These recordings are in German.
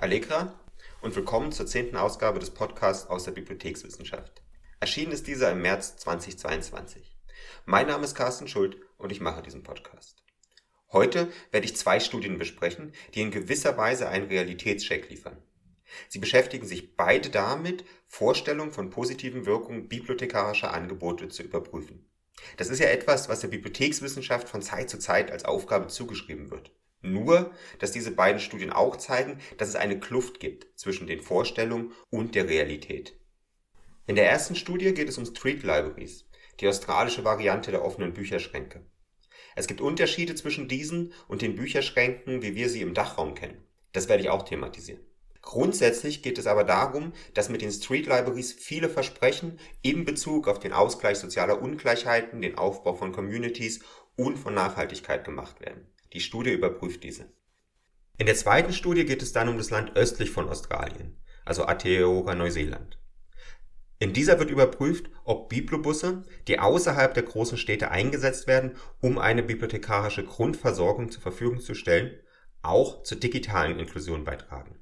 Allegra und willkommen zur zehnten Ausgabe des Podcasts aus der Bibliothekswissenschaft. Erschienen ist dieser im März 2022. Mein Name ist Carsten Schuld und ich mache diesen Podcast. Heute werde ich zwei Studien besprechen, die in gewisser Weise einen Realitätscheck liefern. Sie beschäftigen sich beide damit, Vorstellungen von positiven Wirkungen bibliothekarischer Angebote zu überprüfen. Das ist ja etwas, was der Bibliothekswissenschaft von Zeit zu Zeit als Aufgabe zugeschrieben wird. Nur, dass diese beiden Studien auch zeigen, dass es eine Kluft gibt zwischen den Vorstellungen und der Realität. In der ersten Studie geht es um Street Libraries, die australische Variante der offenen Bücherschränke. Es gibt Unterschiede zwischen diesen und den Bücherschränken, wie wir sie im Dachraum kennen. Das werde ich auch thematisieren. Grundsätzlich geht es aber darum, dass mit den Street Libraries viele Versprechen in Bezug auf den Ausgleich sozialer Ungleichheiten, den Aufbau von Communities und von Nachhaltigkeit gemacht werden. Die Studie überprüft diese. In der zweiten Studie geht es dann um das Land östlich von Australien, also Aotearoa Neuseeland. In dieser wird überprüft, ob Biblobusse, die außerhalb der großen Städte eingesetzt werden, um eine bibliothekarische Grundversorgung zur Verfügung zu stellen, auch zur digitalen Inklusion beitragen.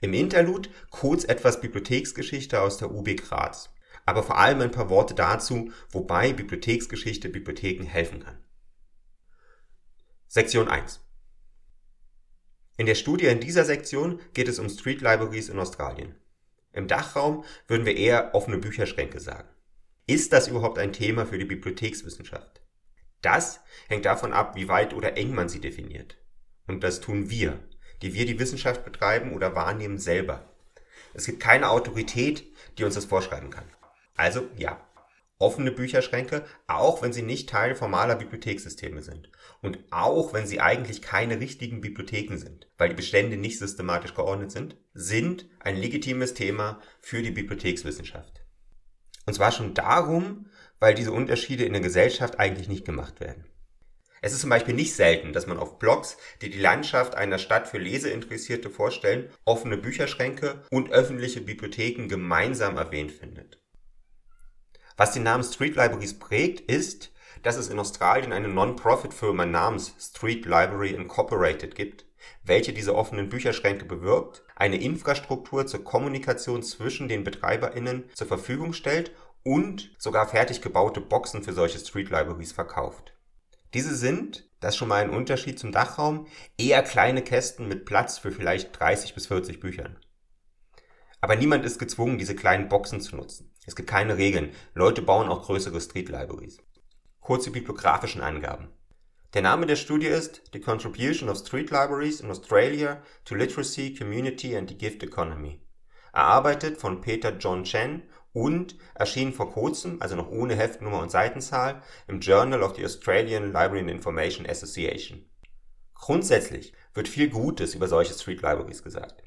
Im Interlude kurz etwas Bibliotheksgeschichte aus der UB Graz, aber vor allem ein paar Worte dazu, wobei Bibliotheksgeschichte Bibliotheken helfen kann. Sektion 1 In der Studie in dieser Sektion geht es um Street Libraries in Australien. Im Dachraum würden wir eher offene Bücherschränke sagen. Ist das überhaupt ein Thema für die Bibliothekswissenschaft? Das hängt davon ab, wie weit oder eng man sie definiert. Und das tun wir, die wir die Wissenschaft betreiben oder wahrnehmen selber. Es gibt keine Autorität, die uns das vorschreiben kann. Also ja, offene Bücherschränke, auch wenn sie nicht Teil formaler Bibliothekssysteme sind. Und auch wenn sie eigentlich keine richtigen Bibliotheken sind, weil die Bestände nicht systematisch geordnet sind, sind ein legitimes Thema für die Bibliothekswissenschaft. Und zwar schon darum, weil diese Unterschiede in der Gesellschaft eigentlich nicht gemacht werden. Es ist zum Beispiel nicht selten, dass man auf Blogs, die die Landschaft einer Stadt für Leseinteressierte vorstellen, offene Bücherschränke und öffentliche Bibliotheken gemeinsam erwähnt findet. Was den Namen Street Libraries prägt, ist, dass es in Australien eine Non-Profit-Firma namens Street Library Incorporated gibt, welche diese offenen Bücherschränke bewirbt, eine Infrastruktur zur Kommunikation zwischen den BetreiberInnen zur Verfügung stellt und sogar fertig gebaute Boxen für solche Street Libraries verkauft. Diese sind, das ist schon mal ein Unterschied zum Dachraum, eher kleine Kästen mit Platz für vielleicht 30 bis 40 Büchern. Aber niemand ist gezwungen, diese kleinen Boxen zu nutzen. Es gibt keine Regeln. Leute bauen auch größere Street Libraries. Kurze bibliografischen Angaben. Der Name der Studie ist The Contribution of Street Libraries in Australia to Literacy, Community and the Gift Economy. Erarbeitet von Peter John Chen und erschien vor kurzem, also noch ohne Heftnummer und Seitenzahl, im Journal of the Australian Library and Information Association. Grundsätzlich wird viel Gutes über solche Street Libraries gesagt.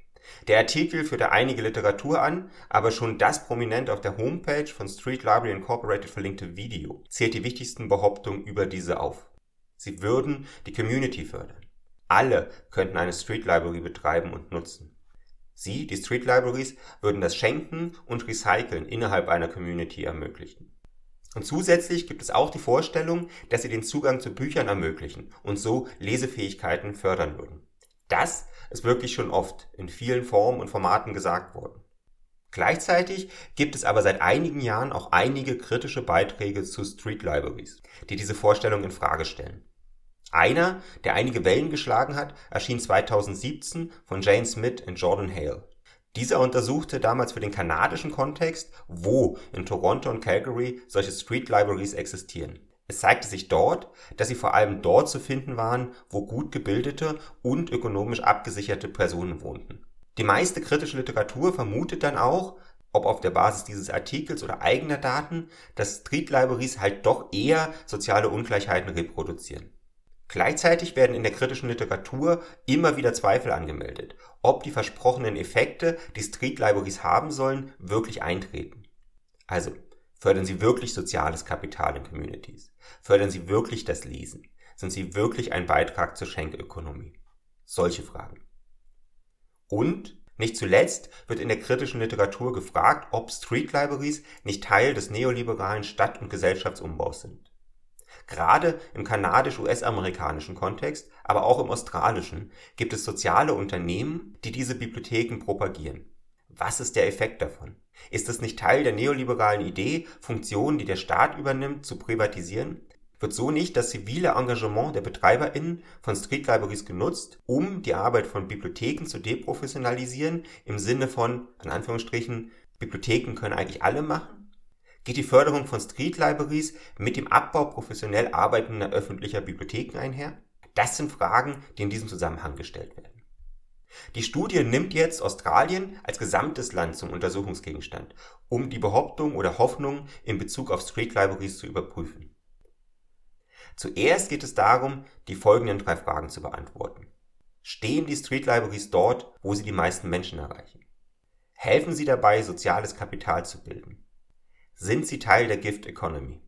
Der Artikel führte einige Literatur an, aber schon das prominent auf der Homepage von Street Library Incorporated verlinkte Video zählt die wichtigsten Behauptungen über diese auf. Sie würden die Community fördern. Alle könnten eine Street Library betreiben und nutzen. Sie, die Street Libraries, würden das Schenken und Recyceln innerhalb einer Community ermöglichen. Und zusätzlich gibt es auch die Vorstellung, dass sie den Zugang zu Büchern ermöglichen und so Lesefähigkeiten fördern würden. Das ist wirklich schon oft in vielen Formen und Formaten gesagt worden. Gleichzeitig gibt es aber seit einigen Jahren auch einige kritische Beiträge zu Street Libraries, die diese Vorstellung in Frage stellen. Einer, der einige Wellen geschlagen hat, erschien 2017 von Jane Smith und Jordan Hale. Dieser untersuchte damals für den kanadischen Kontext, wo in Toronto und Calgary solche Street Libraries existieren. Es zeigte sich dort, dass sie vor allem dort zu finden waren, wo gut gebildete und ökonomisch abgesicherte Personen wohnten. Die meiste kritische Literatur vermutet dann auch, ob auf der Basis dieses Artikels oder eigener Daten, dass Street Libraries halt doch eher soziale Ungleichheiten reproduzieren. Gleichzeitig werden in der kritischen Literatur immer wieder Zweifel angemeldet, ob die versprochenen Effekte, die Street Libraries haben sollen, wirklich eintreten. Also, Fördern Sie wirklich soziales Kapital in Communities? Fördern Sie wirklich das Lesen? Sind Sie wirklich ein Beitrag zur Schenkökonomie? Solche Fragen. Und nicht zuletzt wird in der kritischen Literatur gefragt, ob Street Libraries nicht Teil des neoliberalen Stadt- und Gesellschaftsumbaus sind. Gerade im kanadisch-US-amerikanischen Kontext, aber auch im australischen gibt es soziale Unternehmen, die diese Bibliotheken propagieren. Was ist der Effekt davon? Ist es nicht Teil der neoliberalen Idee, Funktionen, die der Staat übernimmt, zu privatisieren? Wird so nicht das zivile Engagement der BetreiberInnen von Street Libraries genutzt, um die Arbeit von Bibliotheken zu deprofessionalisieren, im Sinne von, in Anführungsstrichen, Bibliotheken können eigentlich alle machen? Geht die Förderung von Street Libraries mit dem Abbau professionell arbeitender öffentlicher Bibliotheken einher? Das sind Fragen, die in diesem Zusammenhang gestellt werden. Die Studie nimmt jetzt Australien als gesamtes Land zum Untersuchungsgegenstand, um die Behauptung oder Hoffnung in Bezug auf Street Libraries zu überprüfen. Zuerst geht es darum, die folgenden drei Fragen zu beantworten. Stehen die Street Libraries dort, wo sie die meisten Menschen erreichen? Helfen sie dabei, soziales Kapital zu bilden? Sind sie Teil der Gift Economy?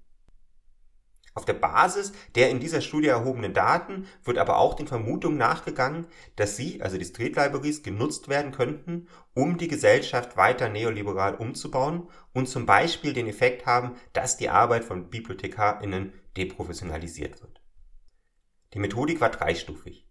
Auf der Basis der in dieser Studie erhobenen Daten wird aber auch den Vermutungen nachgegangen, dass sie, also die Street Libraries, genutzt werden könnten, um die Gesellschaft weiter neoliberal umzubauen und zum Beispiel den Effekt haben, dass die Arbeit von BibliothekarInnen deprofessionalisiert wird. Die Methodik war dreistufig.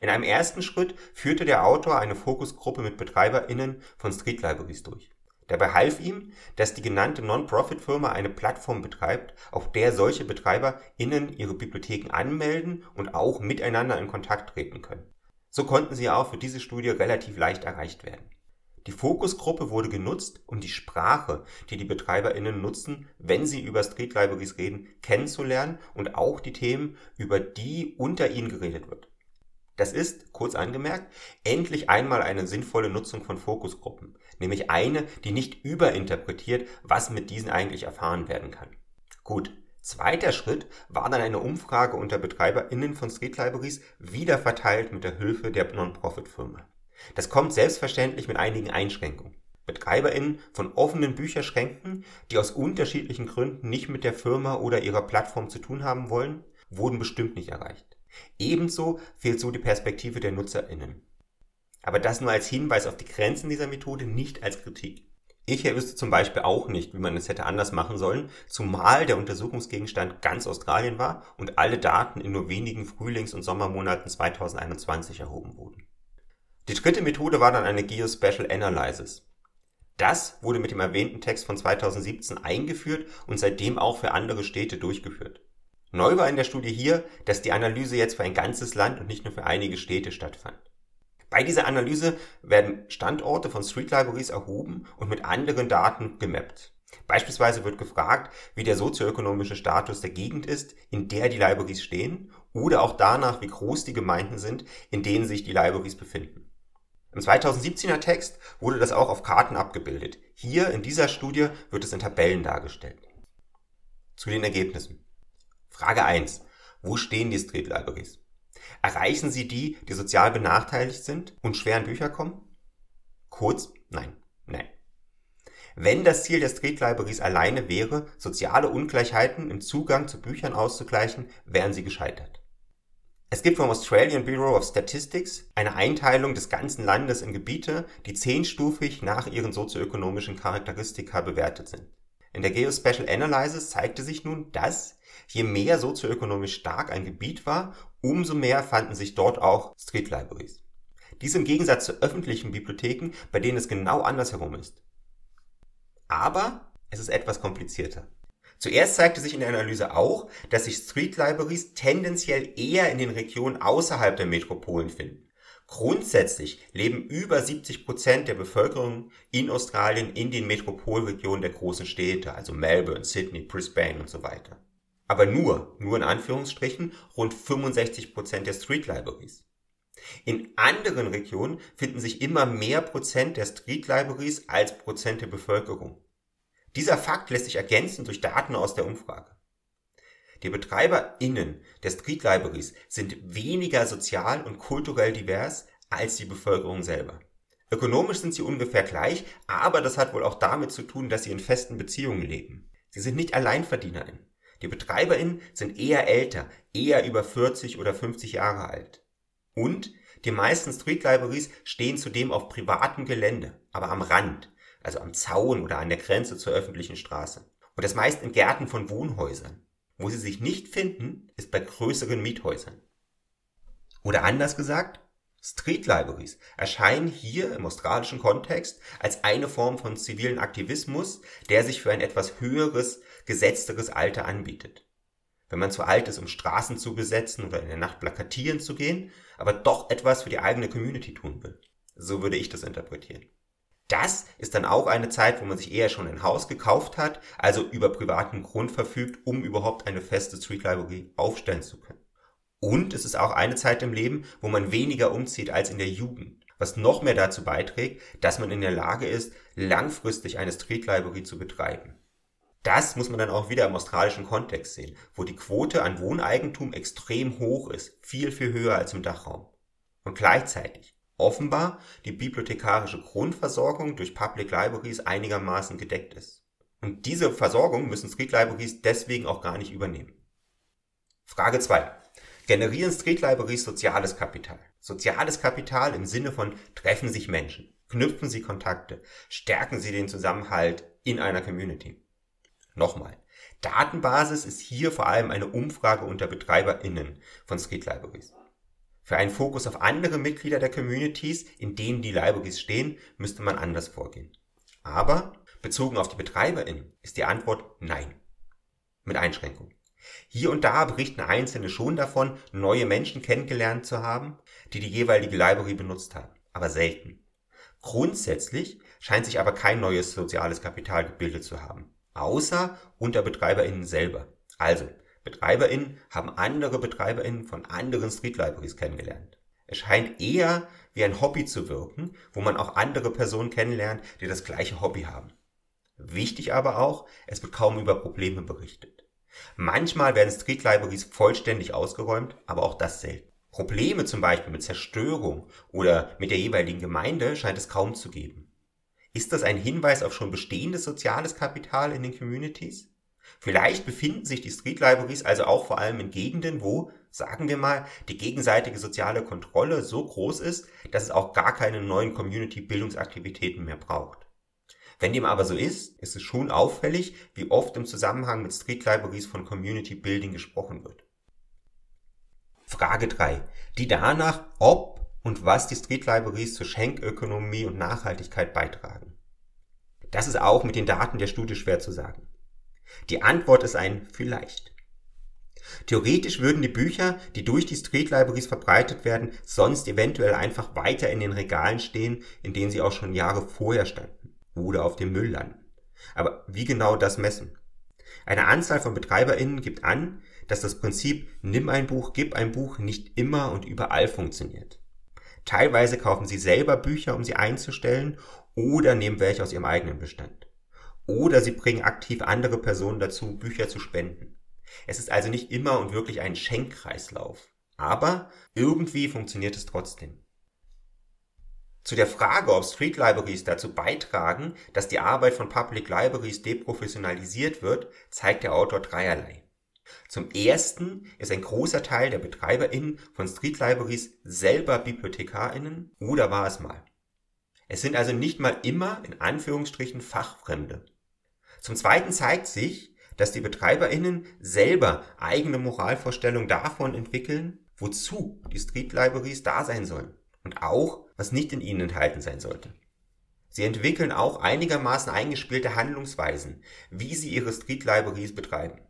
In einem ersten Schritt führte der Autor eine Fokusgruppe mit BetreiberInnen von Street Libraries durch. Dabei half ihm, dass die genannte Non-Profit-Firma eine Plattform betreibt, auf der solche BetreiberInnen ihre Bibliotheken anmelden und auch miteinander in Kontakt treten können. So konnten sie auch für diese Studie relativ leicht erreicht werden. Die Fokusgruppe wurde genutzt, um die Sprache, die die BetreiberInnen nutzen, wenn sie über Street Libraries reden, kennenzulernen und auch die Themen, über die unter ihnen geredet wird. Das ist, kurz angemerkt, endlich einmal eine sinnvolle Nutzung von Fokusgruppen, nämlich eine, die nicht überinterpretiert, was mit diesen eigentlich erfahren werden kann. Gut, zweiter Schritt war dann eine Umfrage unter BetreiberInnen von Street Libraries, wieder verteilt mit der Hilfe der Non-Profit-Firma. Das kommt selbstverständlich mit einigen Einschränkungen. BetreiberInnen von offenen Bücherschränken, die aus unterschiedlichen Gründen nicht mit der Firma oder ihrer Plattform zu tun haben wollen, wurden bestimmt nicht erreicht. Ebenso fehlt so die Perspektive der NutzerInnen. Aber das nur als Hinweis auf die Grenzen dieser Methode, nicht als Kritik. Ich wüsste zum Beispiel auch nicht, wie man es hätte anders machen sollen, zumal der Untersuchungsgegenstand ganz Australien war und alle Daten in nur wenigen Frühlings- und Sommermonaten 2021 erhoben wurden. Die dritte Methode war dann eine Geospatial Analysis. Das wurde mit dem erwähnten Text von 2017 eingeführt und seitdem auch für andere Städte durchgeführt. Neu war in der Studie hier, dass die Analyse jetzt für ein ganzes Land und nicht nur für einige Städte stattfand. Bei dieser Analyse werden Standorte von Street Libraries erhoben und mit anderen Daten gemappt. Beispielsweise wird gefragt, wie der sozioökonomische Status der Gegend ist, in der die Libraries stehen, oder auch danach, wie groß die Gemeinden sind, in denen sich die Libraries befinden. Im 2017er Text wurde das auch auf Karten abgebildet. Hier in dieser Studie wird es in Tabellen dargestellt. Zu den Ergebnissen. Frage 1. Wo stehen die Street Libraries? Erreichen sie die, die sozial benachteiligt sind und schwer an Bücher kommen? Kurz, nein, nein. Wenn das Ziel der Street Libraries alleine wäre, soziale Ungleichheiten im Zugang zu Büchern auszugleichen, wären sie gescheitert. Es gibt vom Australian Bureau of Statistics eine Einteilung des ganzen Landes in Gebiete, die zehnstufig nach ihren sozioökonomischen Charakteristika bewertet sind. In der Geospatial Analysis zeigte sich nun, dass je mehr sozioökonomisch stark ein Gebiet war, umso mehr fanden sich dort auch Street Libraries. Dies im Gegensatz zu öffentlichen Bibliotheken, bei denen es genau andersherum ist. Aber es ist etwas komplizierter. Zuerst zeigte sich in der Analyse auch, dass sich Street Libraries tendenziell eher in den Regionen außerhalb der Metropolen finden. Grundsätzlich leben über 70 Prozent der Bevölkerung in Australien in den Metropolregionen der großen Städte, also Melbourne, Sydney, Brisbane und so weiter. Aber nur, nur in Anführungsstrichen, rund 65 Prozent der Street Libraries. In anderen Regionen finden sich immer mehr Prozent der Street Libraries als Prozent der Bevölkerung. Dieser Fakt lässt sich ergänzen durch Daten aus der Umfrage. Die BetreiberInnen der Street Libraries sind weniger sozial und kulturell divers als die Bevölkerung selber. Ökonomisch sind sie ungefähr gleich, aber das hat wohl auch damit zu tun, dass sie in festen Beziehungen leben. Sie sind nicht AlleinverdienerInnen. Die BetreiberInnen sind eher älter, eher über 40 oder 50 Jahre alt. Und die meisten Street Libraries stehen zudem auf privatem Gelände, aber am Rand, also am Zaun oder an der Grenze zur öffentlichen Straße. Und das meist in Gärten von Wohnhäusern. Wo sie sich nicht finden, ist bei größeren Miethäusern. Oder anders gesagt, Street Libraries erscheinen hier im australischen Kontext als eine Form von zivilen Aktivismus, der sich für ein etwas höheres, gesetzteres Alter anbietet. Wenn man zu alt ist, um Straßen zu besetzen oder in der Nacht plakatieren zu gehen, aber doch etwas für die eigene Community tun will. So würde ich das interpretieren. Das ist dann auch eine Zeit, wo man sich eher schon ein Haus gekauft hat, also über privaten Grund verfügt, um überhaupt eine feste Street Library aufstellen zu können. Und es ist auch eine Zeit im Leben, wo man weniger umzieht als in der Jugend, was noch mehr dazu beiträgt, dass man in der Lage ist, langfristig eine Street Library zu betreiben. Das muss man dann auch wieder im australischen Kontext sehen, wo die Quote an Wohneigentum extrem hoch ist, viel, viel höher als im Dachraum. Und gleichzeitig offenbar die bibliothekarische Grundversorgung durch Public Libraries einigermaßen gedeckt ist. Und diese Versorgung müssen Street Libraries deswegen auch gar nicht übernehmen. Frage 2. Generieren Street Libraries soziales Kapital? Soziales Kapital im Sinne von treffen sich Menschen, knüpfen sie Kontakte, stärken sie den Zusammenhalt in einer Community. Nochmal. Datenbasis ist hier vor allem eine Umfrage unter BetreiberInnen von Street Libraries. Für einen Fokus auf andere Mitglieder der Communities, in denen die Libraries stehen, müsste man anders vorgehen. Aber bezogen auf die BetreiberInnen ist die Antwort nein. Mit Einschränkung. Hier und da berichten Einzelne schon davon, neue Menschen kennengelernt zu haben, die die jeweilige Library benutzt haben, aber selten. Grundsätzlich scheint sich aber kein neues soziales Kapital gebildet zu haben, außer unter BetreiberInnen selber. Also, BetreiberInnen haben andere BetreiberInnen von anderen Street Libraries kennengelernt. Es scheint eher wie ein Hobby zu wirken, wo man auch andere Personen kennenlernt, die das gleiche Hobby haben. Wichtig aber auch, es wird kaum über Probleme berichtet. Manchmal werden Street Libraries vollständig ausgeräumt, aber auch das selten. Probleme zum Beispiel mit Zerstörung oder mit der jeweiligen Gemeinde scheint es kaum zu geben. Ist das ein Hinweis auf schon bestehendes soziales Kapital in den Communities? Vielleicht befinden sich die Street Libraries also auch vor allem in Gegenden, wo, sagen wir mal, die gegenseitige soziale Kontrolle so groß ist, dass es auch gar keine neuen Community-Bildungsaktivitäten mehr braucht. Wenn dem aber so ist, ist es schon auffällig, wie oft im Zusammenhang mit Street Libraries von Community Building gesprochen wird. Frage 3. Die danach, ob und was die Street Libraries zur Schenkökonomie und Nachhaltigkeit beitragen. Das ist auch mit den Daten der Studie schwer zu sagen. Die Antwort ist ein vielleicht. Theoretisch würden die Bücher, die durch die Street Libraries verbreitet werden, sonst eventuell einfach weiter in den Regalen stehen, in denen sie auch schon Jahre vorher standen oder auf dem Müll landen. Aber wie genau das messen? Eine Anzahl von BetreiberInnen gibt an, dass das Prinzip Nimm ein Buch, gib ein Buch nicht immer und überall funktioniert. Teilweise kaufen sie selber Bücher, um sie einzustellen oder nehmen welche aus ihrem eigenen Bestand. Oder sie bringen aktiv andere Personen dazu, Bücher zu spenden. Es ist also nicht immer und wirklich ein Schenkkreislauf. Aber irgendwie funktioniert es trotzdem. Zu der Frage, ob Street Libraries dazu beitragen, dass die Arbeit von Public Libraries deprofessionalisiert wird, zeigt der Autor dreierlei. Zum ersten ist ein großer Teil der BetreiberInnen von Street Libraries selber BibliothekarInnen oder war es mal. Es sind also nicht mal immer in Anführungsstrichen Fachfremde. Zum zweiten zeigt sich, dass die BetreiberInnen selber eigene Moralvorstellungen davon entwickeln, wozu die Street Libraries da sein sollen und auch, was nicht in ihnen enthalten sein sollte. Sie entwickeln auch einigermaßen eingespielte Handlungsweisen, wie sie ihre Street Libraries betreiben.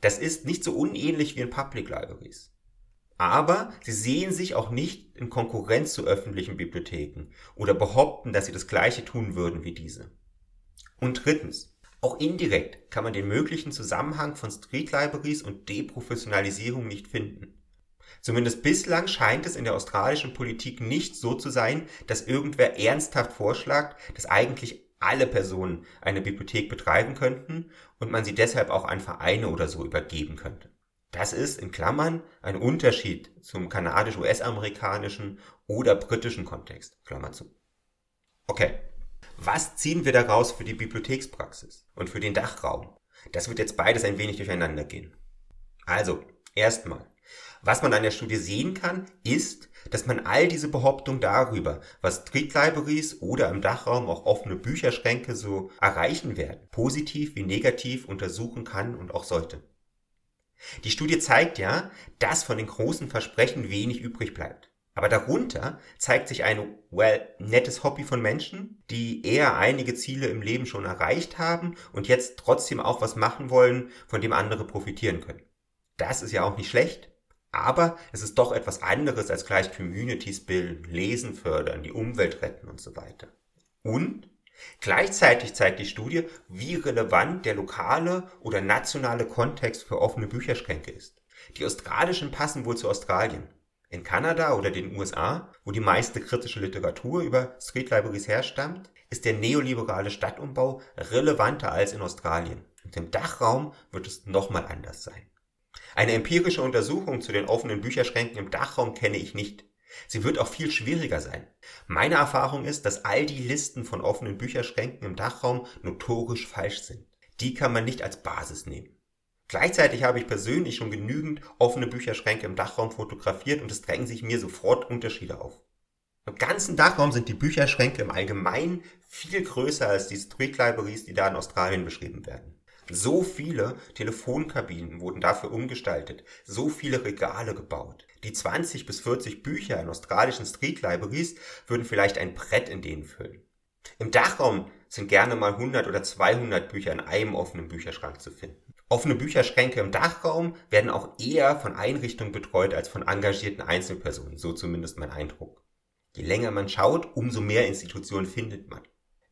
Das ist nicht so unähnlich wie in Public Libraries. Aber sie sehen sich auch nicht in Konkurrenz zu öffentlichen Bibliotheken oder behaupten, dass sie das gleiche tun würden wie diese. Und drittens, auch indirekt kann man den möglichen Zusammenhang von Street Libraries und Deprofessionalisierung nicht finden. Zumindest bislang scheint es in der australischen Politik nicht so zu sein, dass irgendwer ernsthaft vorschlägt, dass eigentlich alle Personen eine Bibliothek betreiben könnten und man sie deshalb auch an Vereine oder so übergeben könnte. Das ist in Klammern ein Unterschied zum kanadisch-US-amerikanischen oder britischen Kontext. Klammer zu. Okay. Was ziehen wir daraus für die Bibliothekspraxis und für den Dachraum? Das wird jetzt beides ein wenig durcheinander gehen. Also, erstmal. Was man an der Studie sehen kann, ist, dass man all diese Behauptungen darüber, was Street Libraries oder im Dachraum auch offene Bücherschränke so erreichen werden, positiv wie negativ untersuchen kann und auch sollte. Die Studie zeigt ja, dass von den großen Versprechen wenig übrig bleibt. Aber darunter zeigt sich ein, well, nettes Hobby von Menschen, die eher einige Ziele im Leben schon erreicht haben und jetzt trotzdem auch was machen wollen, von dem andere profitieren können. Das ist ja auch nicht schlecht, aber es ist doch etwas anderes als gleich Communities bilden, Lesen fördern, die Umwelt retten und so weiter. Und Gleichzeitig zeigt die Studie, wie relevant der lokale oder nationale Kontext für offene Bücherschränke ist. Die australischen passen wohl zu Australien. In Kanada oder den USA, wo die meiste kritische Literatur über Street Libraries herstammt, ist der neoliberale Stadtumbau relevanter als in Australien. Und im Dachraum wird es nochmal anders sein. Eine empirische Untersuchung zu den offenen Bücherschränken im Dachraum kenne ich nicht. Sie wird auch viel schwieriger sein. Meine Erfahrung ist, dass all die Listen von offenen Bücherschränken im Dachraum notorisch falsch sind. Die kann man nicht als Basis nehmen. Gleichzeitig habe ich persönlich schon genügend offene Bücherschränke im Dachraum fotografiert und es drängen sich mir sofort Unterschiede auf. Im ganzen Dachraum sind die Bücherschränke im Allgemeinen viel größer als die Street Libraries, die da in Australien beschrieben werden. So viele Telefonkabinen wurden dafür umgestaltet, so viele Regale gebaut. Die 20 bis 40 Bücher in australischen Street Libraries würden vielleicht ein Brett in denen füllen. Im Dachraum sind gerne mal 100 oder 200 Bücher in einem offenen Bücherschrank zu finden. Offene Bücherschränke im Dachraum werden auch eher von Einrichtungen betreut als von engagierten Einzelpersonen, so zumindest mein Eindruck. Je länger man schaut, umso mehr Institutionen findet man.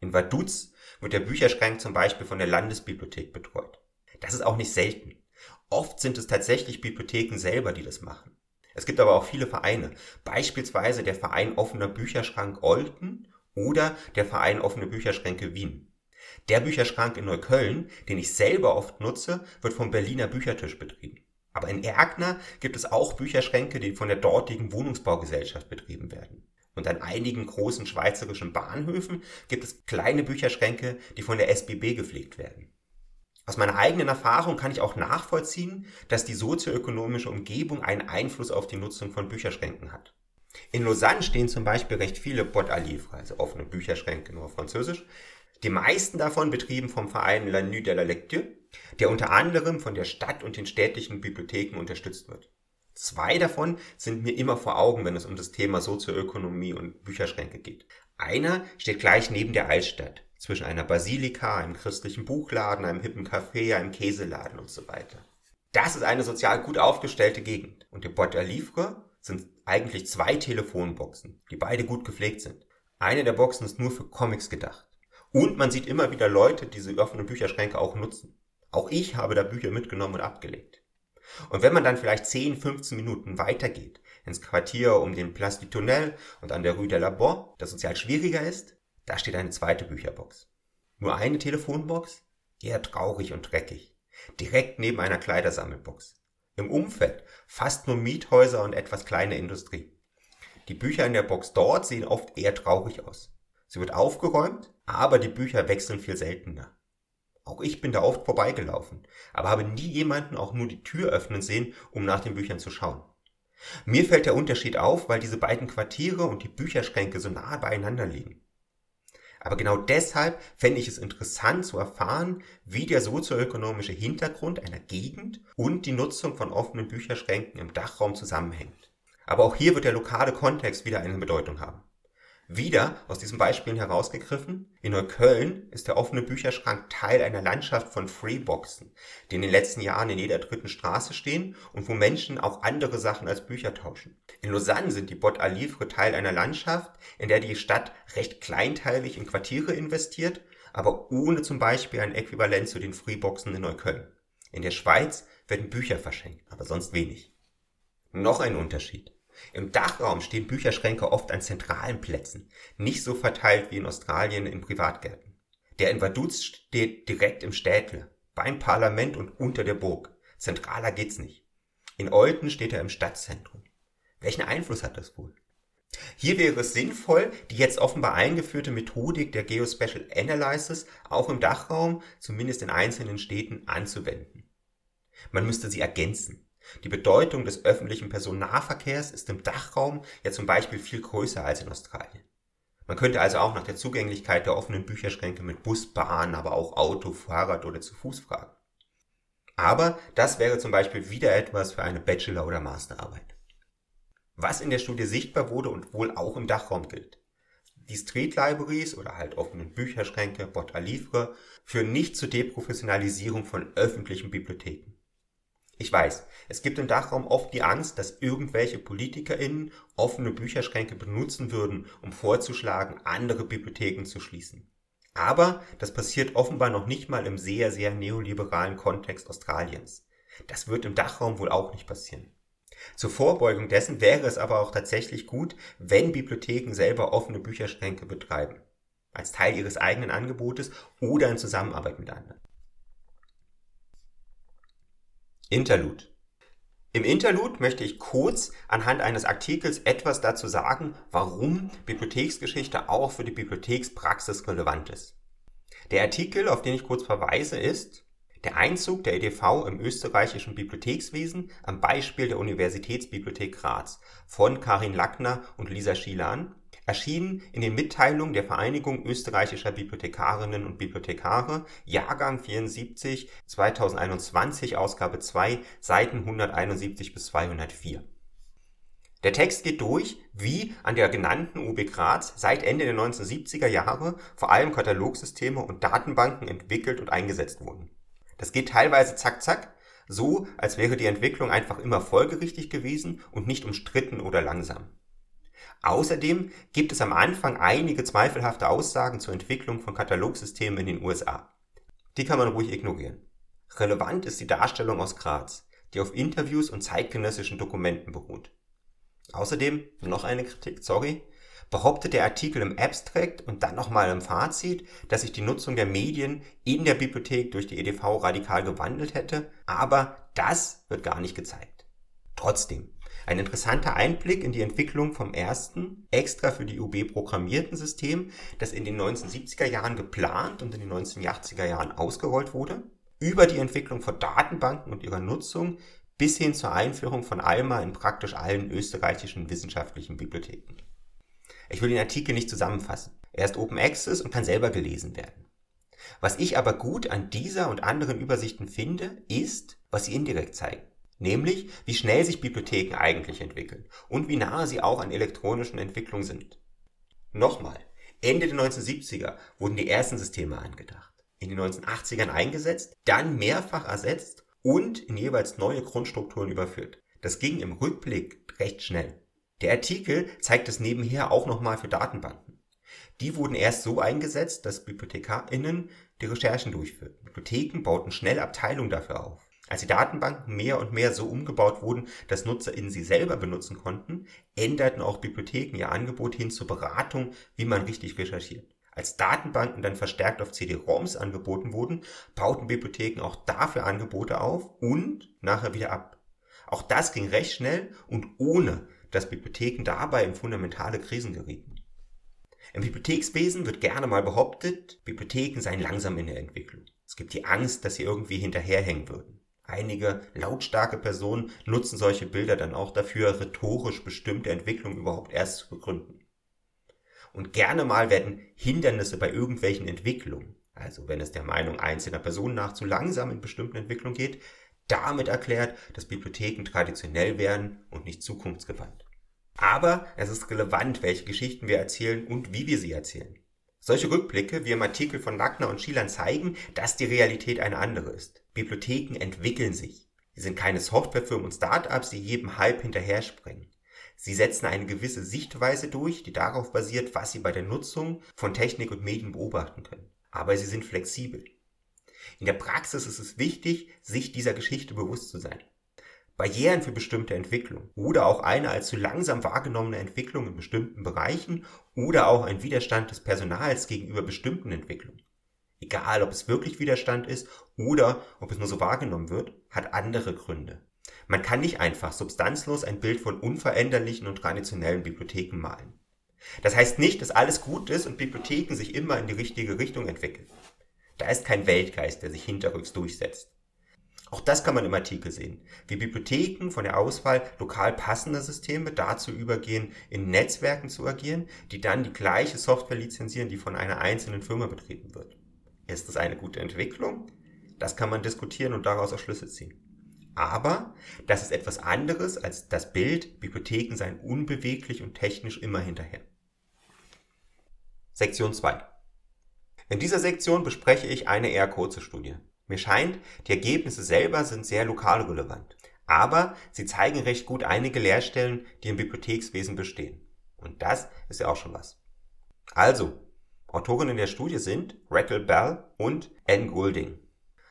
In Vaduz wird der Bücherschrank zum Beispiel von der Landesbibliothek betreut. Das ist auch nicht selten. Oft sind es tatsächlich Bibliotheken selber, die das machen. Es gibt aber auch viele Vereine, beispielsweise der Verein Offener Bücherschrank Olten oder der Verein Offene Bücherschränke Wien. Der Bücherschrank in Neukölln, den ich selber oft nutze, wird vom Berliner Büchertisch betrieben. Aber in Erkner gibt es auch Bücherschränke, die von der dortigen Wohnungsbaugesellschaft betrieben werden. Und an einigen großen schweizerischen Bahnhöfen gibt es kleine Bücherschränke, die von der SBB gepflegt werden. Aus meiner eigenen Erfahrung kann ich auch nachvollziehen, dass die sozioökonomische Umgebung einen Einfluss auf die Nutzung von Bücherschränken hat. In Lausanne stehen zum Beispiel recht viele Bot à livre, also offene Bücherschränke nur auf Französisch, die meisten davon betrieben vom Verein La Nuit de la Lecture, der unter anderem von der Stadt und den städtischen Bibliotheken unterstützt wird. Zwei davon sind mir immer vor Augen, wenn es um das Thema Sozioökonomie und Bücherschränke geht. Einer steht gleich neben der Altstadt, zwischen einer Basilika, einem christlichen Buchladen, einem hippen Café, einem Käseladen und so weiter. Das ist eine sozial gut aufgestellte Gegend. Und im Boîte à Livre sind eigentlich zwei Telefonboxen, die beide gut gepflegt sind. Eine der Boxen ist nur für Comics gedacht. Und man sieht immer wieder Leute, die diese offenen Bücherschränke auch nutzen. Auch ich habe da Bücher mitgenommen und abgelegt. Und wenn man dann vielleicht 10, 15 Minuten weitergeht, ins Quartier um den Place du Tunnel und an der Rue de la das sozial schwieriger ist, da steht eine zweite Bücherbox. Nur eine Telefonbox? Eher traurig und dreckig. Direkt neben einer Kleidersammelbox. Im Umfeld fast nur Miethäuser und etwas kleine Industrie. Die Bücher in der Box dort sehen oft eher traurig aus. Sie wird aufgeräumt, aber die Bücher wechseln viel seltener. Auch ich bin da oft vorbeigelaufen, aber habe nie jemanden auch nur die Tür öffnen sehen, um nach den Büchern zu schauen. Mir fällt der Unterschied auf, weil diese beiden Quartiere und die Bücherschränke so nah beieinander liegen. Aber genau deshalb fände ich es interessant zu erfahren, wie der sozioökonomische Hintergrund einer Gegend und die Nutzung von offenen Bücherschränken im Dachraum zusammenhängt. Aber auch hier wird der lokale Kontext wieder eine Bedeutung haben. Wieder aus diesen Beispielen herausgegriffen, in Neukölln ist der offene Bücherschrank Teil einer Landschaft von Freeboxen, die in den letzten Jahren in jeder dritten Straße stehen und wo Menschen auch andere Sachen als Bücher tauschen. In Lausanne sind die Bot à Livre Teil einer Landschaft, in der die Stadt recht kleinteilig in Quartiere investiert, aber ohne zum Beispiel ein Äquivalent zu den Freeboxen in Neukölln. In der Schweiz werden Bücher verschenkt, aber sonst wenig. Noch ein Unterschied. Im Dachraum stehen Bücherschränke oft an zentralen Plätzen, nicht so verteilt wie in Australien in Privatgärten. Der in Vaduz steht direkt im Städtle, beim Parlament und unter der Burg. Zentraler geht's nicht. In Olten steht er im Stadtzentrum. Welchen Einfluss hat das wohl? Hier wäre es sinnvoll, die jetzt offenbar eingeführte Methodik der Geospatial Analysis auch im Dachraum, zumindest in einzelnen Städten, anzuwenden. Man müsste sie ergänzen. Die Bedeutung des öffentlichen Personennahverkehrs ist im Dachraum ja zum Beispiel viel größer als in Australien. Man könnte also auch nach der Zugänglichkeit der offenen Bücherschränke mit Bus, Bahn, aber auch Auto, Fahrrad oder zu Fuß fragen. Aber das wäre zum Beispiel wieder etwas für eine Bachelor- oder Masterarbeit. Was in der Studie sichtbar wurde und wohl auch im Dachraum gilt. Die Street Libraries oder halt offenen Bücherschränke, Bot à Livre, führen nicht zur Deprofessionalisierung von öffentlichen Bibliotheken. Ich weiß, es gibt im Dachraum oft die Angst, dass irgendwelche PolitikerInnen offene Bücherschränke benutzen würden, um vorzuschlagen, andere Bibliotheken zu schließen. Aber das passiert offenbar noch nicht mal im sehr, sehr neoliberalen Kontext Australiens. Das wird im Dachraum wohl auch nicht passieren. Zur Vorbeugung dessen wäre es aber auch tatsächlich gut, wenn Bibliotheken selber offene Bücherschränke betreiben. Als Teil ihres eigenen Angebotes oder in Zusammenarbeit mit anderen. Interlude. Im Interlude möchte ich kurz anhand eines Artikels etwas dazu sagen, warum Bibliotheksgeschichte auch für die Bibliothekspraxis relevant ist. Der Artikel, auf den ich kurz verweise, ist der Einzug der EDV im österreichischen Bibliothekswesen am Beispiel der Universitätsbibliothek Graz von Karin Lackner und Lisa Schielan, erschienen in den Mitteilungen der Vereinigung österreichischer Bibliothekarinnen und Bibliothekare, Jahrgang 74, 2021, Ausgabe 2, Seiten 171 bis 204. Der Text geht durch, wie an der genannten UB Graz seit Ende der 1970er Jahre vor allem Katalogsysteme und Datenbanken entwickelt und eingesetzt wurden. Das geht teilweise zack zack, so als wäre die Entwicklung einfach immer folgerichtig gewesen und nicht umstritten oder langsam. Außerdem gibt es am Anfang einige zweifelhafte Aussagen zur Entwicklung von Katalogsystemen in den USA. Die kann man ruhig ignorieren. Relevant ist die Darstellung aus Graz, die auf Interviews und zeitgenössischen Dokumenten beruht. Außerdem, noch eine Kritik, sorry, behauptet der Artikel im Abstract und dann nochmal im Fazit, dass sich die Nutzung der Medien in der Bibliothek durch die EDV radikal gewandelt hätte, aber das wird gar nicht gezeigt. Trotzdem, ein interessanter Einblick in die Entwicklung vom ersten, extra für die UB programmierten System, das in den 1970er Jahren geplant und in den 1980er Jahren ausgerollt wurde, über die Entwicklung von Datenbanken und ihrer Nutzung bis hin zur Einführung von ALMA in praktisch allen österreichischen wissenschaftlichen Bibliotheken. Ich will den Artikel nicht zusammenfassen. Er ist Open Access und kann selber gelesen werden. Was ich aber gut an dieser und anderen Übersichten finde, ist, was sie indirekt zeigen. Nämlich, wie schnell sich Bibliotheken eigentlich entwickeln und wie nahe sie auch an elektronischen Entwicklungen sind. Nochmal, Ende der 1970er wurden die ersten Systeme angedacht, in den 1980ern eingesetzt, dann mehrfach ersetzt und in jeweils neue Grundstrukturen überführt. Das ging im Rückblick recht schnell. Der Artikel zeigt es nebenher auch nochmal für Datenbanken. Die wurden erst so eingesetzt, dass BibliothekarInnen die Recherchen durchführten. Bibliotheken bauten schnell Abteilungen dafür auf. Als die Datenbanken mehr und mehr so umgebaut wurden, dass NutzerInnen sie selber benutzen konnten, änderten auch Bibliotheken ihr Angebot hin zur Beratung, wie man richtig recherchiert. Als Datenbanken dann verstärkt auf CD-ROMs angeboten wurden, bauten Bibliotheken auch dafür Angebote auf und nachher wieder ab. Auch das ging recht schnell und ohne, dass Bibliotheken dabei in fundamentale Krisen gerieten. Im Bibliothekswesen wird gerne mal behauptet, Bibliotheken seien langsam in der Entwicklung. Es gibt die Angst, dass sie irgendwie hinterherhängen würden. Einige lautstarke Personen nutzen solche Bilder dann auch dafür, rhetorisch bestimmte Entwicklungen überhaupt erst zu begründen. Und gerne mal werden Hindernisse bei irgendwelchen Entwicklungen, also wenn es der Meinung einzelner Personen nach zu langsam in bestimmten Entwicklungen geht, damit erklärt, dass Bibliotheken traditionell werden und nicht zukunftsgewandt. Aber es ist relevant, welche Geschichten wir erzählen und wie wir sie erzählen. Solche Rückblicke wie im Artikel von Lackner und Schielan zeigen, dass die Realität eine andere ist. Bibliotheken entwickeln sich. Sie sind keine Softwarefirmen und Startups, die jedem Hype hinterher springen. Sie setzen eine gewisse Sichtweise durch, die darauf basiert, was sie bei der Nutzung von Technik und Medien beobachten können. Aber sie sind flexibel. In der Praxis ist es wichtig, sich dieser Geschichte bewusst zu sein. Barrieren für bestimmte Entwicklung oder auch eine als zu langsam wahrgenommene Entwicklung in bestimmten Bereichen oder auch ein Widerstand des Personals gegenüber bestimmten Entwicklungen. Egal, ob es wirklich Widerstand ist oder ob es nur so wahrgenommen wird, hat andere Gründe. Man kann nicht einfach substanzlos ein Bild von unveränderlichen und traditionellen Bibliotheken malen. Das heißt nicht, dass alles gut ist und Bibliotheken sich immer in die richtige Richtung entwickeln. Da ist kein Weltgeist, der sich hinterrücks durchsetzt. Auch das kann man im Artikel sehen, wie Bibliotheken von der Auswahl lokal passender Systeme dazu übergehen, in Netzwerken zu agieren, die dann die gleiche Software lizenzieren, die von einer einzelnen Firma betrieben wird. Ist das eine gute Entwicklung? das kann man diskutieren und daraus auch Schlüsse ziehen. Aber das ist etwas anderes als das Bild, Bibliotheken seien unbeweglich und technisch immer hinterher. Sektion 2. In dieser Sektion bespreche ich eine eher kurze Studie. Mir scheint, die Ergebnisse selber sind sehr lokal relevant. Aber sie zeigen recht gut einige Leerstellen, die im Bibliothekswesen bestehen. Und das ist ja auch schon was. Also, Autorinnen der Studie sind Raquel Bell und Anne Goulding.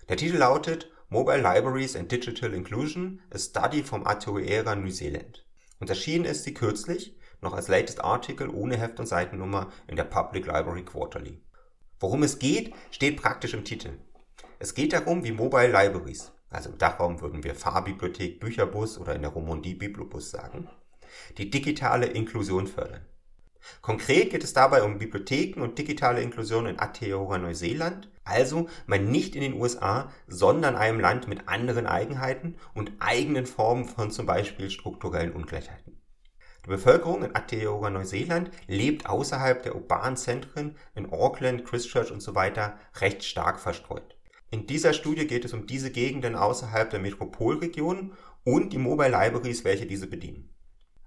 Der Titel lautet Mobile Libraries and Digital Inclusion, a Study from Aotearoa, New Zealand. Und erschienen ist sie kürzlich, noch als latest Article ohne Heft und Seitennummer in der Public Library Quarterly. Worum es geht, steht praktisch im Titel. Es geht darum, wie Mobile Libraries, also im Dachraum würden wir Fahrbibliothek, Bücherbus oder in der Romandie Bibliobus sagen, die digitale Inklusion fördern. Konkret geht es dabei um Bibliotheken und digitale Inklusion in Aotearoa Neuseeland, also mal nicht in den USA, sondern einem Land mit anderen Eigenheiten und eigenen Formen von zum Beispiel strukturellen Ungleichheiten. Die Bevölkerung in Aotearoa Neuseeland lebt außerhalb der urbanen Zentren in Auckland, Christchurch und so weiter recht stark verstreut. In dieser Studie geht es um diese Gegenden außerhalb der Metropolregionen und die Mobile Libraries, welche diese bedienen.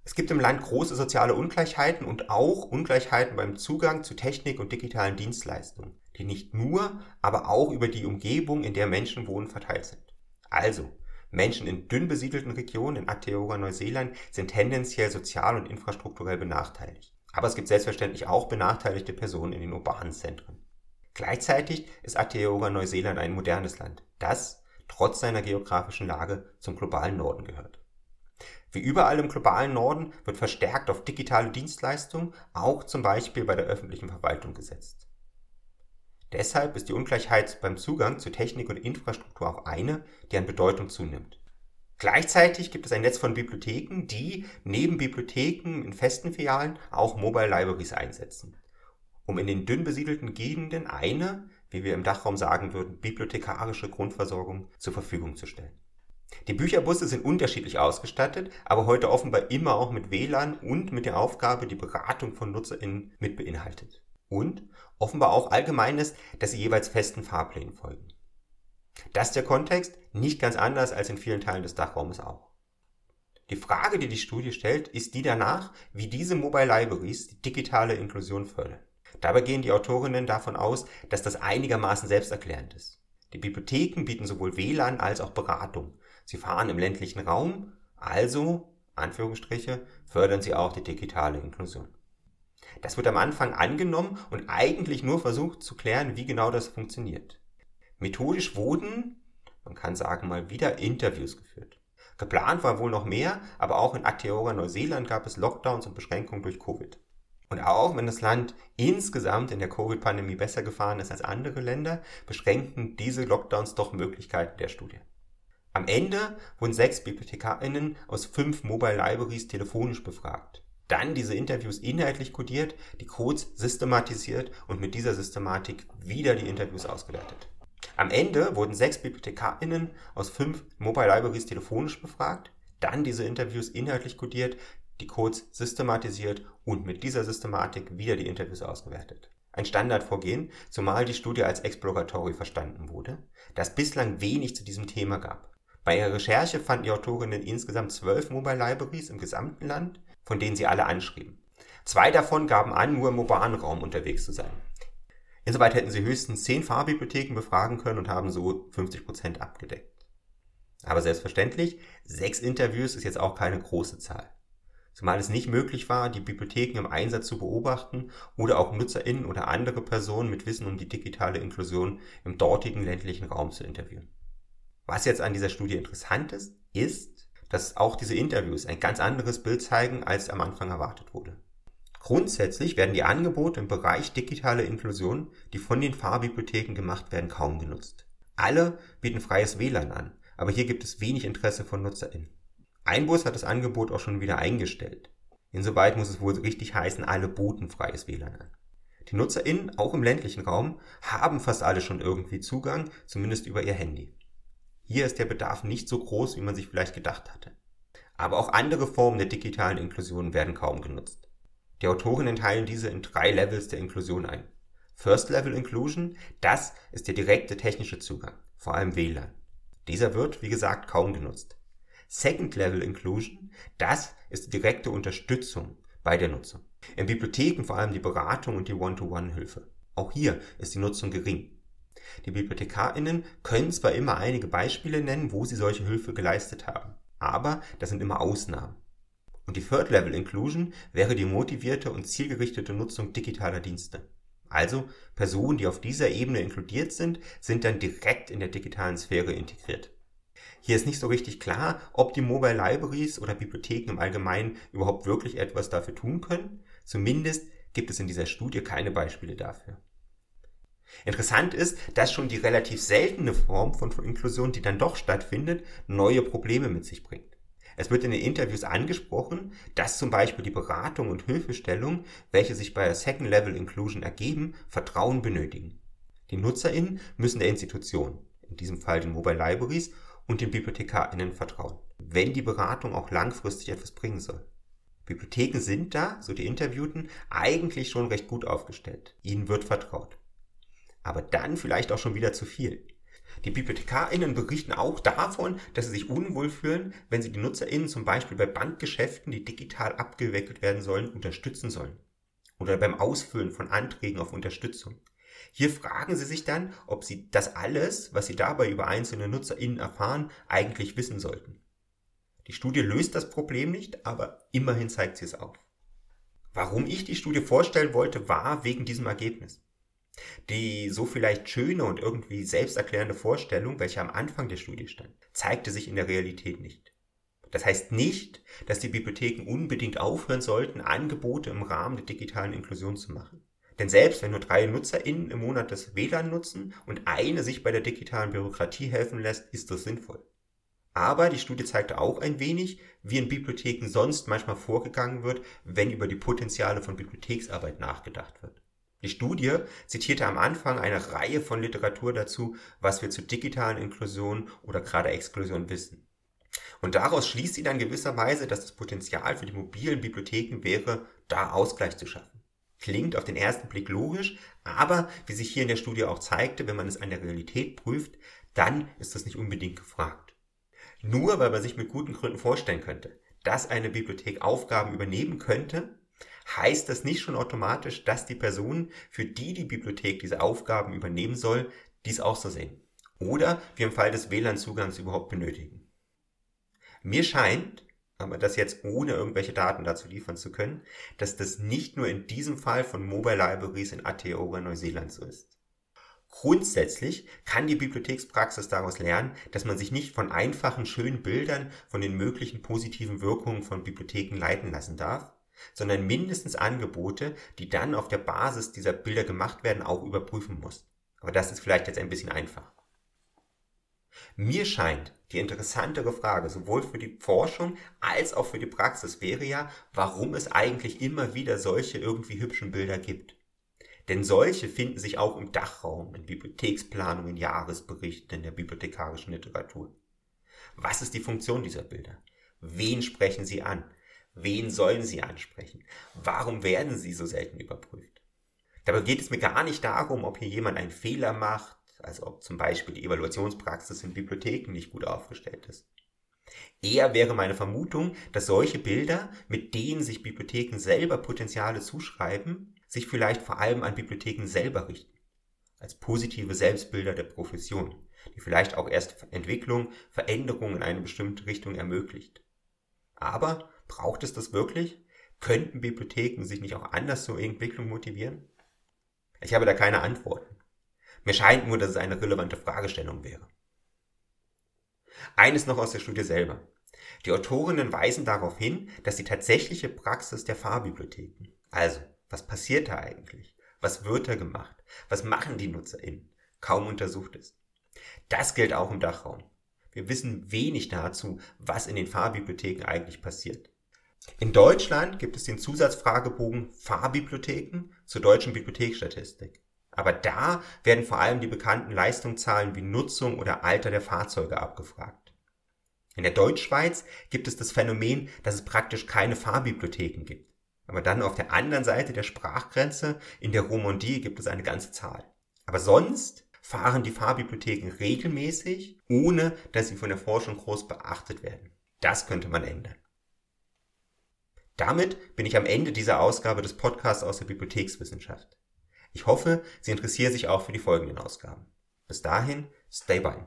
Es gibt im Land große soziale Ungleichheiten und auch Ungleichheiten beim Zugang zu Technik und digitalen Dienstleistungen, die nicht nur, aber auch über die Umgebung, in der Menschen wohnen, verteilt sind. Also, Menschen in dünn besiedelten Regionen in Aotearoa Neuseeland sind tendenziell sozial und infrastrukturell benachteiligt. Aber es gibt selbstverständlich auch benachteiligte Personen in den urbanen Zentren. Gleichzeitig ist Aotearoa Neuseeland ein modernes Land, das, trotz seiner geografischen Lage, zum globalen Norden gehört. Wie überall im globalen Norden wird verstärkt auf digitale Dienstleistungen, auch zum Beispiel bei der öffentlichen Verwaltung gesetzt. Deshalb ist die Ungleichheit beim Zugang zu Technik und Infrastruktur auch eine, die an Bedeutung zunimmt. Gleichzeitig gibt es ein Netz von Bibliotheken, die neben Bibliotheken in festen Filialen auch Mobile Libraries einsetzen, um in den dünn besiedelten Gegenden eine, wie wir im Dachraum sagen würden, bibliothekarische Grundversorgung zur Verfügung zu stellen. Die Bücherbusse sind unterschiedlich ausgestattet, aber heute offenbar immer auch mit WLAN und mit der Aufgabe, die Beratung von NutzerInnen mit beinhaltet. Und offenbar auch allgemein ist, dass sie jeweils festen Fahrplänen folgen. Das ist der Kontext, nicht ganz anders als in vielen Teilen des Dachraumes auch. Die Frage, die die Studie stellt, ist die danach, wie diese Mobile Libraries die digitale Inklusion fördern. Dabei gehen die Autorinnen davon aus, dass das einigermaßen selbsterklärend ist. Die Bibliotheken bieten sowohl WLAN als auch Beratung, Sie fahren im ländlichen Raum, also, Anführungsstriche, fördern sie auch die digitale Inklusion. Das wird am Anfang angenommen und eigentlich nur versucht zu klären, wie genau das funktioniert. Methodisch wurden, man kann sagen mal wieder, Interviews geführt. Geplant war wohl noch mehr, aber auch in Aotearoa Neuseeland gab es Lockdowns und Beschränkungen durch Covid. Und auch wenn das Land insgesamt in der Covid-Pandemie besser gefahren ist als andere Länder, beschränken diese Lockdowns doch Möglichkeiten der Studie. Am Ende wurden sechs BibliothekarInnen aus fünf Mobile Libraries telefonisch befragt. Dann diese Interviews inhaltlich kodiert, die Codes systematisiert und mit dieser Systematik wieder die Interviews ausgewertet. Am Ende wurden sechs BibliothekarInnen aus fünf Mobile Libraries telefonisch befragt, dann diese Interviews inhaltlich kodiert, die Codes systematisiert und mit dieser Systematik wieder die Interviews ausgewertet. Ein Standardvorgehen, zumal die Studie als Exploratory verstanden wurde, das bislang wenig zu diesem Thema gab. Bei ihrer Recherche fanden die Autorinnen insgesamt zwölf Mobile Libraries im gesamten Land, von denen sie alle anschrieben. Zwei davon gaben an, nur im urbanen Raum unterwegs zu sein. Insoweit hätten sie höchstens zehn Fahrbibliotheken befragen können und haben so 50 Prozent abgedeckt. Aber selbstverständlich, sechs Interviews ist jetzt auch keine große Zahl. Zumal es nicht möglich war, die Bibliotheken im Einsatz zu beobachten oder auch NutzerInnen oder andere Personen mit Wissen um die digitale Inklusion im dortigen ländlichen Raum zu interviewen. Was jetzt an dieser Studie interessant ist, ist, dass auch diese Interviews ein ganz anderes Bild zeigen, als am Anfang erwartet wurde. Grundsätzlich werden die Angebote im Bereich digitale Inklusion, die von den Fahrbibliotheken gemacht werden, kaum genutzt. Alle bieten freies WLAN an, aber hier gibt es wenig Interesse von NutzerInnen. Ein Bus hat das Angebot auch schon wieder eingestellt. Insoweit muss es wohl richtig heißen, alle boten freies WLAN an. Die NutzerInnen, auch im ländlichen Raum, haben fast alle schon irgendwie Zugang, zumindest über ihr Handy. Hier ist der Bedarf nicht so groß, wie man sich vielleicht gedacht hatte. Aber auch andere Formen der digitalen Inklusion werden kaum genutzt. Die Autorinnen teilen diese in drei Levels der Inklusion ein. First Level Inclusion, das ist der direkte technische Zugang. vor allem WLAN. Dieser wird, wie gesagt, kaum genutzt. Second Level Inclusion, das ist die direkte Unterstützung bei der Nutzung. In Bibliotheken vor allem die Beratung und die One-to-One-Hilfe. Auch hier ist die Nutzung gering. Die BibliothekarInnen können zwar immer einige Beispiele nennen, wo sie solche Hilfe geleistet haben, aber das sind immer Ausnahmen. Und die Third Level Inclusion wäre die motivierte und zielgerichtete Nutzung digitaler Dienste. Also Personen, die auf dieser Ebene inkludiert sind, sind dann direkt in der digitalen Sphäre integriert. Hier ist nicht so richtig klar, ob die Mobile Libraries oder Bibliotheken im Allgemeinen überhaupt wirklich etwas dafür tun können. Zumindest gibt es in dieser Studie keine Beispiele dafür. Interessant ist, dass schon die relativ seltene Form von Inklusion, die dann doch stattfindet, neue Probleme mit sich bringt. Es wird in den Interviews angesprochen, dass zum Beispiel die Beratung und Hilfestellung, welche sich bei der Second Level Inclusion ergeben, Vertrauen benötigen. Die NutzerInnen müssen der Institution, in diesem Fall den Mobile Libraries, und den BibliothekarInnen vertrauen, wenn die Beratung auch langfristig etwas bringen soll. Bibliotheken sind da, so die Interviewten, eigentlich schon recht gut aufgestellt. Ihnen wird vertraut. Aber dann vielleicht auch schon wieder zu viel. Die BibliothekarInnen berichten auch davon, dass sie sich unwohl fühlen, wenn sie die NutzerInnen zum Beispiel bei Bankgeschäften, die digital abgewickelt werden sollen, unterstützen sollen. Oder beim Ausfüllen von Anträgen auf Unterstützung. Hier fragen Sie sich dann, ob Sie das alles, was Sie dabei über einzelne NutzerInnen erfahren, eigentlich wissen sollten. Die Studie löst das Problem nicht, aber immerhin zeigt sie es auf. Warum ich die Studie vorstellen wollte, war wegen diesem Ergebnis. Die so vielleicht schöne und irgendwie selbsterklärende Vorstellung, welche am Anfang der Studie stand, zeigte sich in der Realität nicht. Das heißt nicht, dass die Bibliotheken unbedingt aufhören sollten, Angebote im Rahmen der digitalen Inklusion zu machen. Denn selbst wenn nur drei NutzerInnen im Monat das WLAN nutzen und eine sich bei der digitalen Bürokratie helfen lässt, ist das sinnvoll. Aber die Studie zeigte auch ein wenig, wie in Bibliotheken sonst manchmal vorgegangen wird, wenn über die Potenziale von Bibliotheksarbeit nachgedacht wird. Die Studie zitierte am Anfang eine Reihe von Literatur dazu, was wir zur digitalen Inklusion oder gerade Exklusion wissen. Und daraus schließt sie dann gewisserweise, dass das Potenzial für die mobilen Bibliotheken wäre, da Ausgleich zu schaffen. Klingt auf den ersten Blick logisch, aber wie sich hier in der Studie auch zeigte, wenn man es an der Realität prüft, dann ist das nicht unbedingt gefragt. Nur weil man sich mit guten Gründen vorstellen könnte, dass eine Bibliothek Aufgaben übernehmen könnte, heißt das nicht schon automatisch, dass die Personen, für die die Bibliothek diese Aufgaben übernehmen soll, dies auch so sehen. Oder wie im Fall des WLAN-Zugangs überhaupt benötigen. Mir scheint, aber das jetzt ohne irgendwelche Daten dazu liefern zu können, dass das nicht nur in diesem Fall von Mobile Libraries in Aotearoa Neuseeland so ist. Grundsätzlich kann die Bibliothekspraxis daraus lernen, dass man sich nicht von einfachen, schönen Bildern von den möglichen positiven Wirkungen von Bibliotheken leiten lassen darf, sondern mindestens Angebote, die dann auf der Basis dieser Bilder gemacht werden, auch überprüfen muss. Aber das ist vielleicht jetzt ein bisschen einfach. Mir scheint, die interessantere Frage sowohl für die Forschung als auch für die Praxis wäre ja, warum es eigentlich immer wieder solche irgendwie hübschen Bilder gibt. Denn solche finden sich auch im Dachraum, in Bibliotheksplanungen, Jahresberichten, in der bibliothekarischen Literatur. Was ist die Funktion dieser Bilder? Wen sprechen sie an? Wen sollen sie ansprechen? Warum werden sie so selten überprüft? Dabei geht es mir gar nicht darum, ob hier jemand einen Fehler macht, also ob zum Beispiel die Evaluationspraxis in Bibliotheken nicht gut aufgestellt ist. Eher wäre meine Vermutung, dass solche Bilder, mit denen sich Bibliotheken selber Potenziale zuschreiben, sich vielleicht vor allem an Bibliotheken selber richten, als positive Selbstbilder der Profession, die vielleicht auch erst Entwicklung, Veränderung in eine bestimmte Richtung ermöglicht. Aber braucht es das wirklich? Könnten Bibliotheken sich nicht auch anders zur Entwicklung motivieren? Ich habe da keine Antworten. Mir scheint nur, dass es eine relevante Fragestellung wäre. Eines noch aus der Studie selber. Die Autorinnen weisen darauf hin, dass die tatsächliche Praxis der Fahrbibliotheken, also was passiert da eigentlich, was wird da gemacht, was machen die NutzerInnen, kaum untersucht ist. Das gilt auch im Dachraum. Wir wissen wenig dazu, was in den Fahrbibliotheken eigentlich passiert. In Deutschland gibt es den Zusatzfragebogen Fahrbibliotheken zur deutschen Bibliotheksstatistik. Aber da werden vor allem die bekannten Leistungszahlen wie Nutzung oder Alter der Fahrzeuge abgefragt. In der Deutschschweiz gibt es das Phänomen, dass es praktisch keine Fahrbibliotheken gibt. Aber dann auf der anderen Seite der Sprachgrenze in der Romandie gibt es eine ganze Zahl. Aber sonst fahren die Fahrbibliotheken regelmäßig, ohne dass sie von der Forschung groß beachtet werden. Das könnte man ändern. Damit bin ich am Ende dieser Ausgabe des Podcasts aus der Bibliothekswissenschaft. Ich hoffe, Sie interessieren sich auch für die folgenden Ausgaben. Bis dahin, stay by.